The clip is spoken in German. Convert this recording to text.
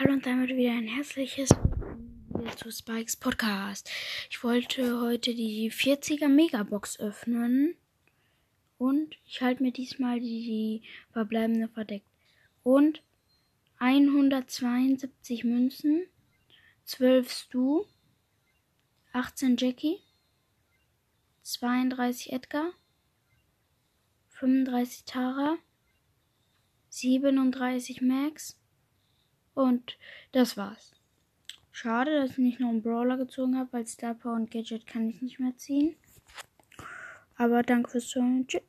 Hallo und damit wieder ein herzliches Willkommen zu Spikes Podcast. Ich wollte heute die 40er Megabox öffnen und ich halte mir diesmal die, die verbleibende verdeckt. Und 172 Münzen, 12 Stu, 18 Jackie, 32 Edgar, 35 Tara, 37 Max, und das war's. Schade, dass ich nicht noch einen Brawler gezogen habe, weil Star Power und Gadget kann ich nicht mehr ziehen. Aber danke fürs Zuhören. Tschüss.